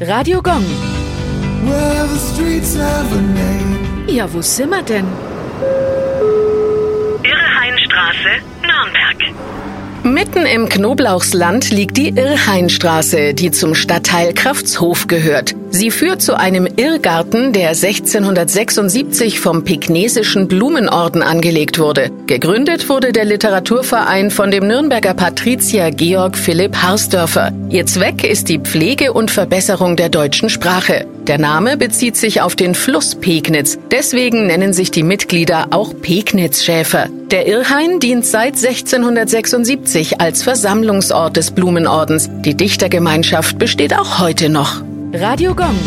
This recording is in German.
Radio Gong. Well, the streets have a name. Ja, wo sind wir denn? Irrhainstraße, Nürnberg. Mitten im Knoblauchsland liegt die Irrhainstraße, die zum Stadtteil Kraftshof gehört. Sie führt zu einem Irrgarten, der 1676 vom Pegnesischen Blumenorden angelegt wurde. Gegründet wurde der Literaturverein von dem Nürnberger Patrizier Georg Philipp Harsdörfer. Ihr Zweck ist die Pflege und Verbesserung der deutschen Sprache. Der Name bezieht sich auf den Fluss Pegnitz. Deswegen nennen sich die Mitglieder auch Pegnitzschäfer. Der Irrhain dient seit 1676 als Versammlungsort des Blumenordens. Die Dichtergemeinschaft besteht auch heute noch. Radio Gong.